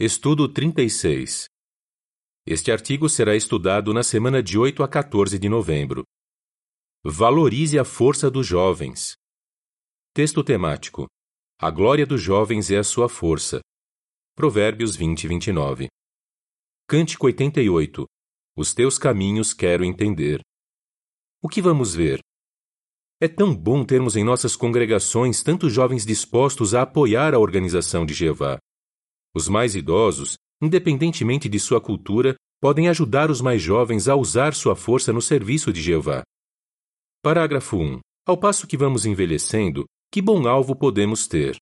Estudo 36. Este artigo será estudado na semana de 8 a 14 de novembro. Valorize a força dos jovens. Texto temático. A glória dos jovens é a sua força. Provérbios 20 e 29. Cântico 88. Os teus caminhos quero entender. O que vamos ver? É tão bom termos em nossas congregações tantos jovens dispostos a apoiar a organização de Jeová. Os mais idosos, independentemente de sua cultura, podem ajudar os mais jovens a usar sua força no serviço de Jeová. Parágrafo 1. Ao passo que vamos envelhecendo, que bom alvo podemos ter?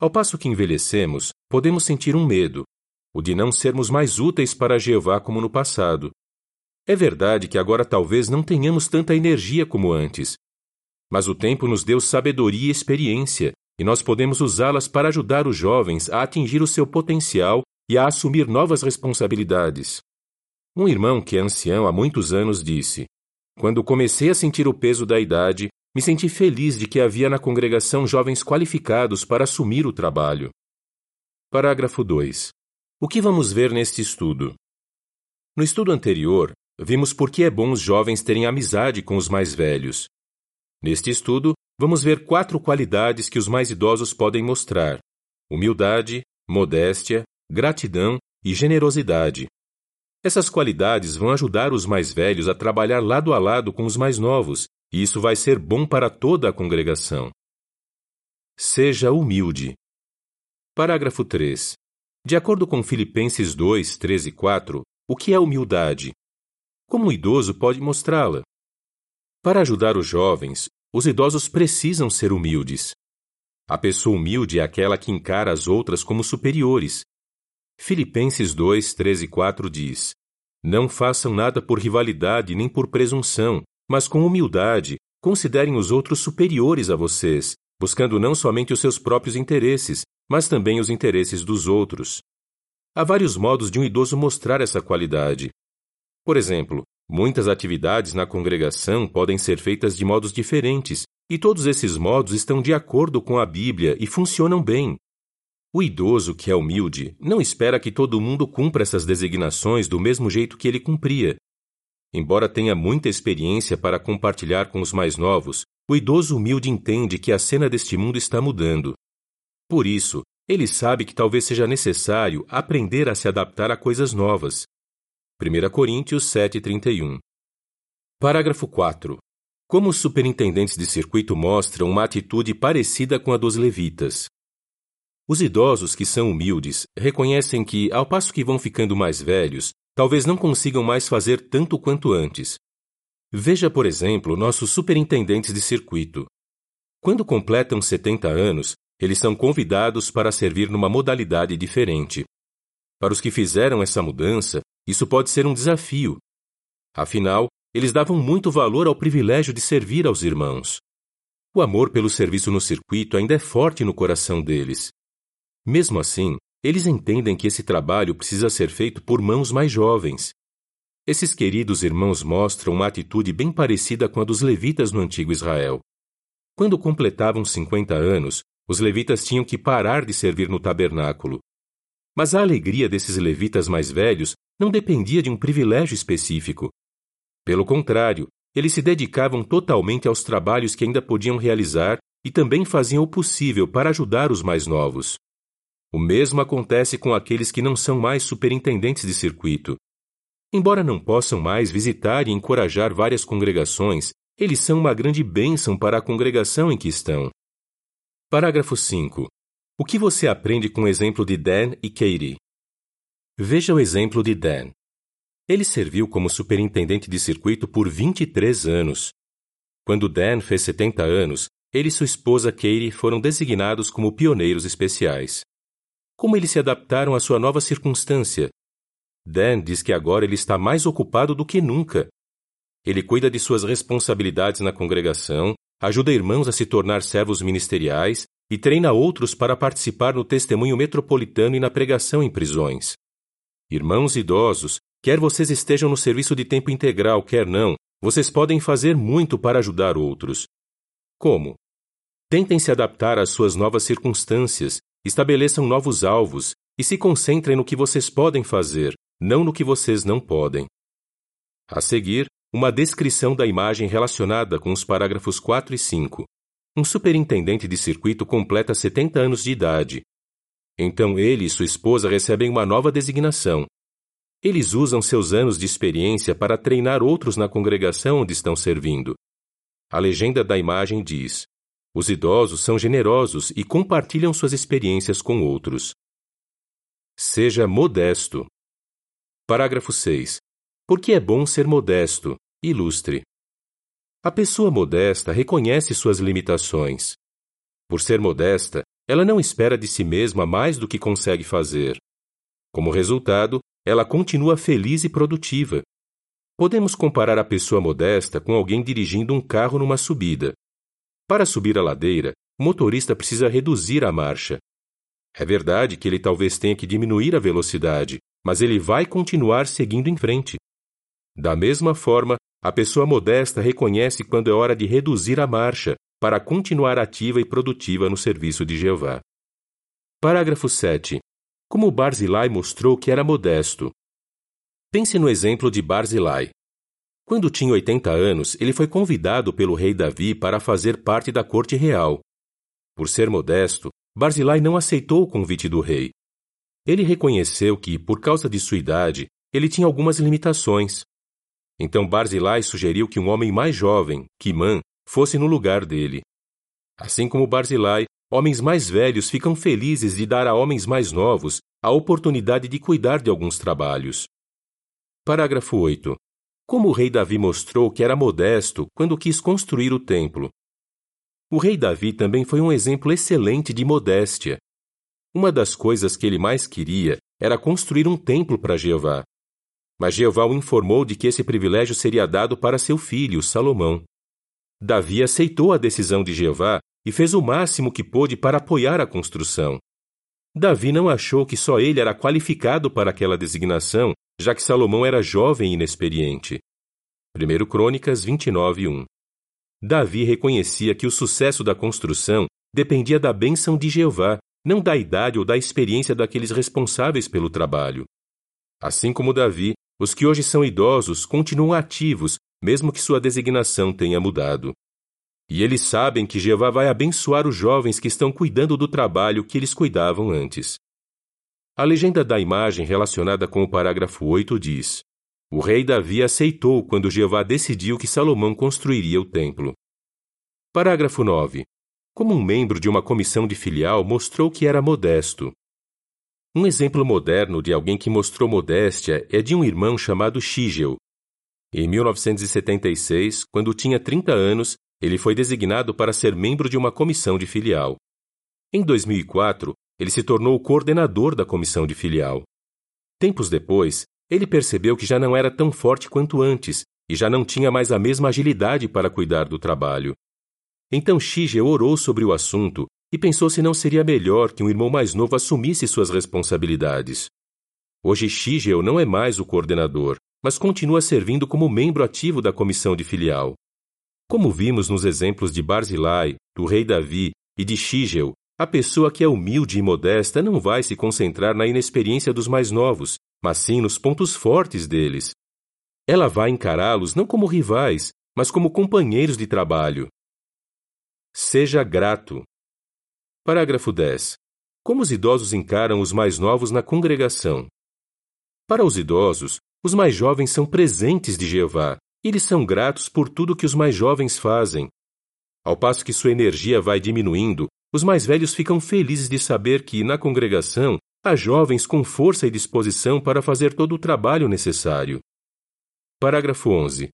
Ao passo que envelhecemos, podemos sentir um medo, o de não sermos mais úteis para Jeová como no passado. É verdade que agora talvez não tenhamos tanta energia como antes, mas o tempo nos deu sabedoria e experiência, e nós podemos usá-las para ajudar os jovens a atingir o seu potencial e a assumir novas responsabilidades. Um irmão que é ancião há muitos anos disse: Quando comecei a sentir o peso da idade, me senti feliz de que havia na congregação jovens qualificados para assumir o trabalho. Parágrafo 2. O que vamos ver neste estudo? No estudo anterior, vimos por que é bom os jovens terem amizade com os mais velhos, Neste estudo, vamos ver quatro qualidades que os mais idosos podem mostrar: humildade, modéstia, gratidão e generosidade. Essas qualidades vão ajudar os mais velhos a trabalhar lado a lado com os mais novos, e isso vai ser bom para toda a congregação. Seja humilde. Parágrafo 3. De acordo com Filipenses 2, 3 e 4, o que é humildade? Como o idoso pode mostrá-la? Para ajudar os jovens, os idosos precisam ser humildes. A pessoa humilde é aquela que encara as outras como superiores. Filipenses 2, 13 e 4 diz: Não façam nada por rivalidade nem por presunção, mas com humildade considerem os outros superiores a vocês, buscando não somente os seus próprios interesses, mas também os interesses dos outros. Há vários modos de um idoso mostrar essa qualidade. Por exemplo, Muitas atividades na congregação podem ser feitas de modos diferentes, e todos esses modos estão de acordo com a Bíblia e funcionam bem. O idoso que é humilde não espera que todo mundo cumpra essas designações do mesmo jeito que ele cumpria. Embora tenha muita experiência para compartilhar com os mais novos, o idoso humilde entende que a cena deste mundo está mudando. Por isso, ele sabe que talvez seja necessário aprender a se adaptar a coisas novas, 1 Coríntios 7,31. Parágrafo 4. Como os superintendentes de circuito mostram uma atitude parecida com a dos levitas. Os idosos que são humildes reconhecem que, ao passo que vão ficando mais velhos, talvez não consigam mais fazer tanto quanto antes. Veja, por exemplo, nossos superintendentes de circuito. Quando completam 70 anos, eles são convidados para servir numa modalidade diferente. Para os que fizeram essa mudança, isso pode ser um desafio. Afinal, eles davam muito valor ao privilégio de servir aos irmãos. O amor pelo serviço no circuito ainda é forte no coração deles. Mesmo assim, eles entendem que esse trabalho precisa ser feito por mãos mais jovens. Esses queridos irmãos mostram uma atitude bem parecida com a dos levitas no antigo Israel. Quando completavam 50 anos, os levitas tinham que parar de servir no tabernáculo. Mas a alegria desses levitas mais velhos não dependia de um privilégio específico. Pelo contrário, eles se dedicavam totalmente aos trabalhos que ainda podiam realizar e também faziam o possível para ajudar os mais novos. O mesmo acontece com aqueles que não são mais superintendentes de circuito. Embora não possam mais visitar e encorajar várias congregações, eles são uma grande bênção para a congregação em que estão. Parágrafo 5. O que você aprende com o exemplo de Dan e Katie? Veja o exemplo de Dan. Ele serviu como superintendente de circuito por 23 anos. Quando Dan fez 70 anos, ele e sua esposa Katie foram designados como pioneiros especiais. Como eles se adaptaram à sua nova circunstância? Dan diz que agora ele está mais ocupado do que nunca. Ele cuida de suas responsabilidades na congregação, ajuda irmãos a se tornar servos ministeriais e treina outros para participar no testemunho metropolitano e na pregação em prisões. Irmãos idosos, quer vocês estejam no serviço de tempo integral, quer não, vocês podem fazer muito para ajudar outros. Como? Tentem se adaptar às suas novas circunstâncias, estabeleçam novos alvos e se concentrem no que vocês podem fazer, não no que vocês não podem. A seguir, uma descrição da imagem relacionada com os parágrafos 4 e 5. Um superintendente de circuito completa 70 anos de idade. Então ele e sua esposa recebem uma nova designação. Eles usam seus anos de experiência para treinar outros na congregação onde estão servindo. A legenda da imagem diz: Os idosos são generosos e compartilham suas experiências com outros. Seja modesto. Parágrafo 6. Porque é bom ser modesto, ilustre. A pessoa modesta reconhece suas limitações. Por ser modesta, ela não espera de si mesma mais do que consegue fazer. Como resultado, ela continua feliz e produtiva. Podemos comparar a pessoa modesta com alguém dirigindo um carro numa subida. Para subir a ladeira, o motorista precisa reduzir a marcha. É verdade que ele talvez tenha que diminuir a velocidade, mas ele vai continuar seguindo em frente. Da mesma forma, a pessoa modesta reconhece quando é hora de reduzir a marcha para continuar ativa e produtiva no serviço de Jeová. Parágrafo 7. Como Barzilai mostrou que era modesto. Pense no exemplo de Barzilai. Quando tinha 80 anos, ele foi convidado pelo rei Davi para fazer parte da corte real. Por ser modesto, Barzilai não aceitou o convite do rei. Ele reconheceu que, por causa de sua idade, ele tinha algumas limitações. Então Barzilai sugeriu que um homem mais jovem, Kimã, fosse no lugar dele. Assim como Barzilai, homens mais velhos ficam felizes de dar a homens mais novos a oportunidade de cuidar de alguns trabalhos. Parágrafo 8. Como o rei Davi mostrou que era modesto quando quis construir o templo, o rei Davi também foi um exemplo excelente de modéstia. Uma das coisas que ele mais queria era construir um templo para Jeová. Mas Jeová o informou de que esse privilégio seria dado para seu filho, Salomão. Davi aceitou a decisão de Jeová e fez o máximo que pôde para apoiar a construção. Davi não achou que só ele era qualificado para aquela designação, já que Salomão era jovem e inexperiente. 1 Crônicas 29, 1 Davi reconhecia que o sucesso da construção dependia da bênção de Jeová, não da idade ou da experiência daqueles responsáveis pelo trabalho. Assim como Davi, os que hoje são idosos continuam ativos, mesmo que sua designação tenha mudado. E eles sabem que Jeová vai abençoar os jovens que estão cuidando do trabalho que eles cuidavam antes. A legenda da imagem relacionada com o parágrafo 8 diz: o rei Davi aceitou quando Jeová decidiu que Salomão construiria o templo. Parágrafo 9. Como um membro de uma comissão de filial mostrou que era modesto. Um exemplo moderno de alguém que mostrou modéstia é de um irmão chamado Shigel. Em 1976, quando tinha 30 anos, ele foi designado para ser membro de uma comissão de filial. Em 2004, ele se tornou o coordenador da comissão de filial. Tempos depois, ele percebeu que já não era tão forte quanto antes e já não tinha mais a mesma agilidade para cuidar do trabalho. Então Shige orou sobre o assunto e pensou se não seria melhor que um irmão mais novo assumisse suas responsabilidades. Hoje Shigel não é mais o coordenador, mas continua servindo como membro ativo da comissão de filial. Como vimos nos exemplos de Barzilai, do rei Davi e de Shigel, a pessoa que é humilde e modesta não vai se concentrar na inexperiência dos mais novos, mas sim nos pontos fortes deles. Ela vai encará-los não como rivais, mas como companheiros de trabalho. Seja grato. Parágrafo 10. Como os idosos encaram os mais novos na congregação? Para os idosos, os mais jovens são presentes de Jeová, e eles são gratos por tudo que os mais jovens fazem. Ao passo que sua energia vai diminuindo, os mais velhos ficam felizes de saber que, na congregação, Há jovens com força e disposição para fazer todo o trabalho necessário. Parágrafo 11.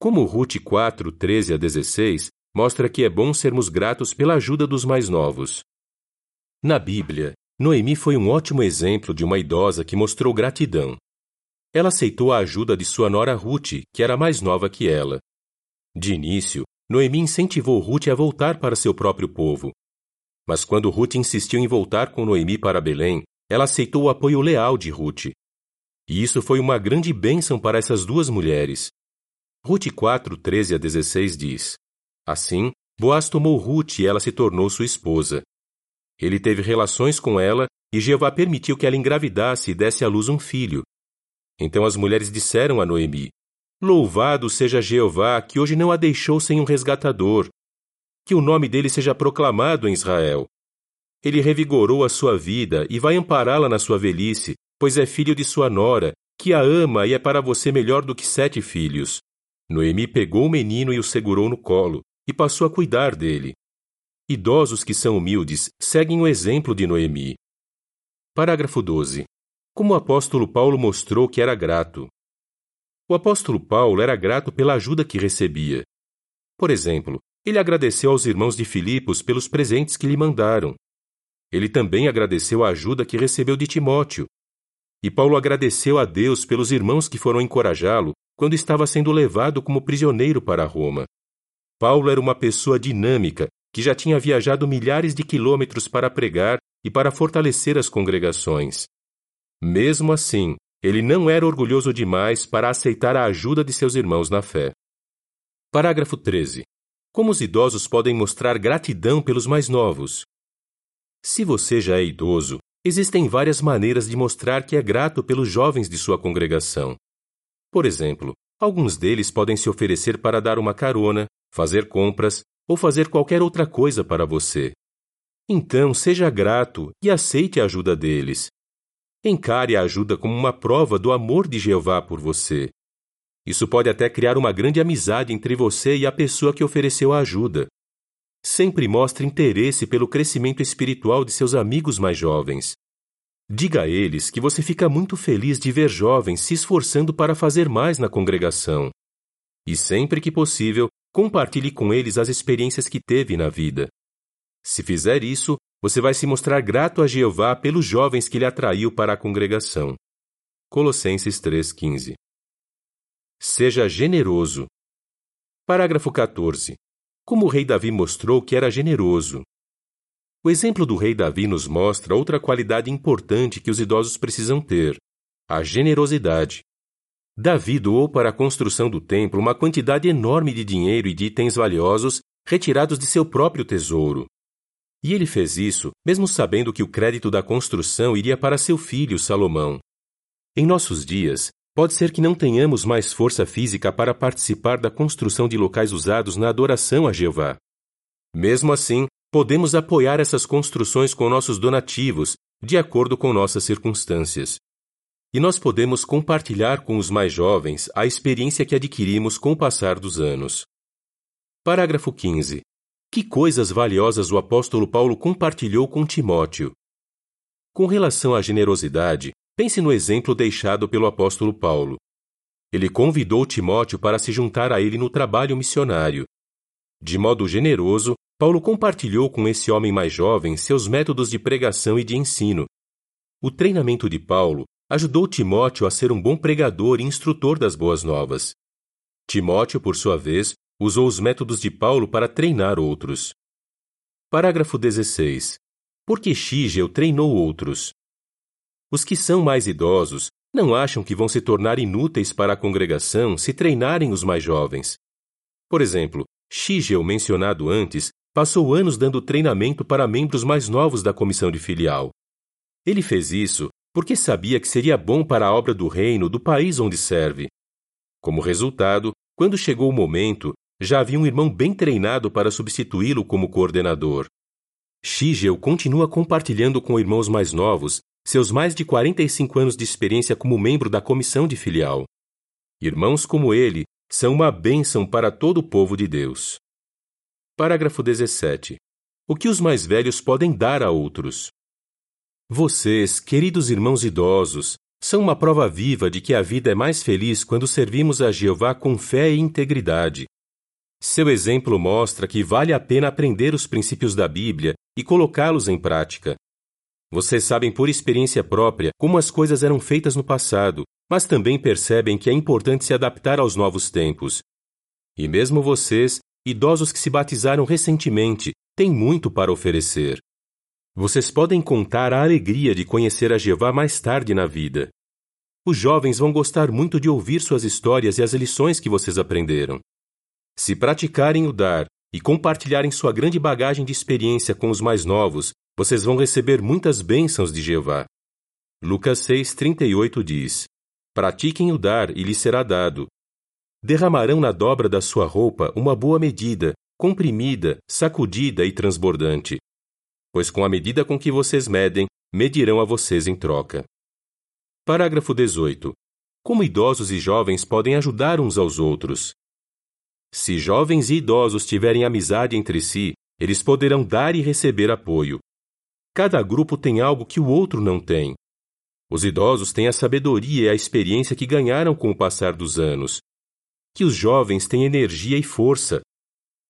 Como Ruth 4, 13 a 16, mostra que é bom sermos gratos pela ajuda dos mais novos. Na Bíblia, Noemi foi um ótimo exemplo de uma idosa que mostrou gratidão. Ela aceitou a ajuda de sua nora Ruth, que era mais nova que ela. De início, Noemi incentivou Ruth a voltar para seu próprio povo. Mas quando Ruth insistiu em voltar com Noemi para Belém, ela aceitou o apoio leal de Ruth. E isso foi uma grande bênção para essas duas mulheres. Ruth 4, 13 a 16 diz: Assim, Boaz tomou Ruth e ela se tornou sua esposa. Ele teve relações com ela e Jeová permitiu que ela engravidasse e desse à luz um filho. Então as mulheres disseram a Noemi: Louvado seja Jeová, que hoje não a deixou sem um resgatador. Que o nome dele seja proclamado em Israel. Ele revigorou a sua vida e vai ampará-la na sua velhice, pois é filho de sua nora, que a ama e é para você melhor do que sete filhos. Noemi pegou o menino e o segurou no colo, e passou a cuidar dele. Idosos que são humildes seguem o exemplo de Noemi. Parágrafo 12. Como o apóstolo Paulo mostrou que era grato. O apóstolo Paulo era grato pela ajuda que recebia. Por exemplo, ele agradeceu aos irmãos de Filipos pelos presentes que lhe mandaram. Ele também agradeceu a ajuda que recebeu de Timóteo. E Paulo agradeceu a Deus pelos irmãos que foram encorajá-lo quando estava sendo levado como prisioneiro para Roma. Paulo era uma pessoa dinâmica que já tinha viajado milhares de quilômetros para pregar e para fortalecer as congregações. Mesmo assim, ele não era orgulhoso demais para aceitar a ajuda de seus irmãos na fé. Parágrafo 13. Como os idosos podem mostrar gratidão pelos mais novos? Se você já é idoso, existem várias maneiras de mostrar que é grato pelos jovens de sua congregação. Por exemplo, alguns deles podem se oferecer para dar uma carona, fazer compras ou fazer qualquer outra coisa para você. Então, seja grato e aceite a ajuda deles. Encare a ajuda como uma prova do amor de Jeová por você. Isso pode até criar uma grande amizade entre você e a pessoa que ofereceu a ajuda. Sempre mostre interesse pelo crescimento espiritual de seus amigos mais jovens. Diga a eles que você fica muito feliz de ver jovens se esforçando para fazer mais na congregação. E sempre que possível, compartilhe com eles as experiências que teve na vida. Se fizer isso, você vai se mostrar grato a Jeová pelos jovens que lhe atraiu para a congregação. Colossenses 3,15 Seja generoso. Parágrafo 14. Como o rei Davi mostrou que era generoso. O exemplo do rei Davi nos mostra outra qualidade importante que os idosos precisam ter: a generosidade. Davi doou para a construção do templo uma quantidade enorme de dinheiro e de itens valiosos retirados de seu próprio tesouro. E ele fez isso, mesmo sabendo que o crédito da construção iria para seu filho Salomão. Em nossos dias, pode ser que não tenhamos mais força física para participar da construção de locais usados na adoração a Jeová. Mesmo assim, podemos apoiar essas construções com nossos donativos, de acordo com nossas circunstâncias. E nós podemos compartilhar com os mais jovens a experiência que adquirimos com o passar dos anos. Parágrafo 15. Que coisas valiosas o apóstolo Paulo compartilhou com Timóteo. Com relação à generosidade, pense no exemplo deixado pelo apóstolo Paulo. Ele convidou Timóteo para se juntar a ele no trabalho missionário. De modo generoso, Paulo compartilhou com esse homem mais jovem seus métodos de pregação e de ensino. O treinamento de Paulo ajudou Timóteo a ser um bom pregador e instrutor das boas novas. Timóteo, por sua vez, usou os métodos de Paulo para treinar outros. Parágrafo 16. Porque Xigel treinou outros. Os que são mais idosos não acham que vão se tornar inúteis para a congregação se treinarem os mais jovens. Por exemplo, Xigel, mencionado antes, passou anos dando treinamento para membros mais novos da comissão de filial. Ele fez isso porque sabia que seria bom para a obra do reino do país onde serve. Como resultado, quando chegou o momento, já havia um irmão bem treinado para substituí-lo como coordenador. Shigel continua compartilhando com irmãos mais novos seus mais de 45 anos de experiência como membro da comissão de filial. Irmãos como ele são uma bênção para todo o povo de Deus. Parágrafo 17. O que os mais velhos podem dar a outros? Vocês, queridos irmãos idosos, são uma prova viva de que a vida é mais feliz quando servimos a Jeová com fé e integridade, seu exemplo mostra que vale a pena aprender os princípios da Bíblia e colocá-los em prática. Vocês sabem por experiência própria como as coisas eram feitas no passado, mas também percebem que é importante se adaptar aos novos tempos. E mesmo vocês, idosos que se batizaram recentemente, têm muito para oferecer. Vocês podem contar a alegria de conhecer a Jeová mais tarde na vida. Os jovens vão gostar muito de ouvir suas histórias e as lições que vocês aprenderam. Se praticarem o dar e compartilharem sua grande bagagem de experiência com os mais novos, vocês vão receber muitas bênçãos de Jeová. Lucas 6:38 diz: Pratiquem o dar e lhes será dado. Derramarão na dobra da sua roupa uma boa medida, comprimida, sacudida e transbordante. Pois com a medida com que vocês medem, medirão a vocês em troca. Parágrafo 18. Como idosos e jovens podem ajudar uns aos outros? Se jovens e idosos tiverem amizade entre si, eles poderão dar e receber apoio. Cada grupo tem algo que o outro não tem. Os idosos têm a sabedoria e a experiência que ganharam com o passar dos anos. Que os jovens têm energia e força.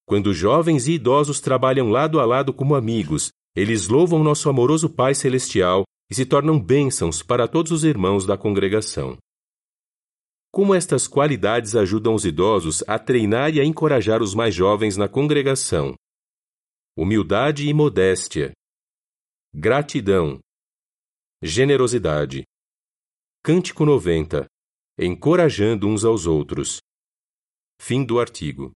Quando jovens e idosos trabalham lado a lado como amigos, eles louvam nosso amoroso Pai Celestial e se tornam bênçãos para todos os irmãos da congregação. Como estas qualidades ajudam os idosos a treinar e a encorajar os mais jovens na congregação? Humildade e modéstia. Gratidão. Generosidade. Cântico 90. Encorajando uns aos outros. Fim do artigo.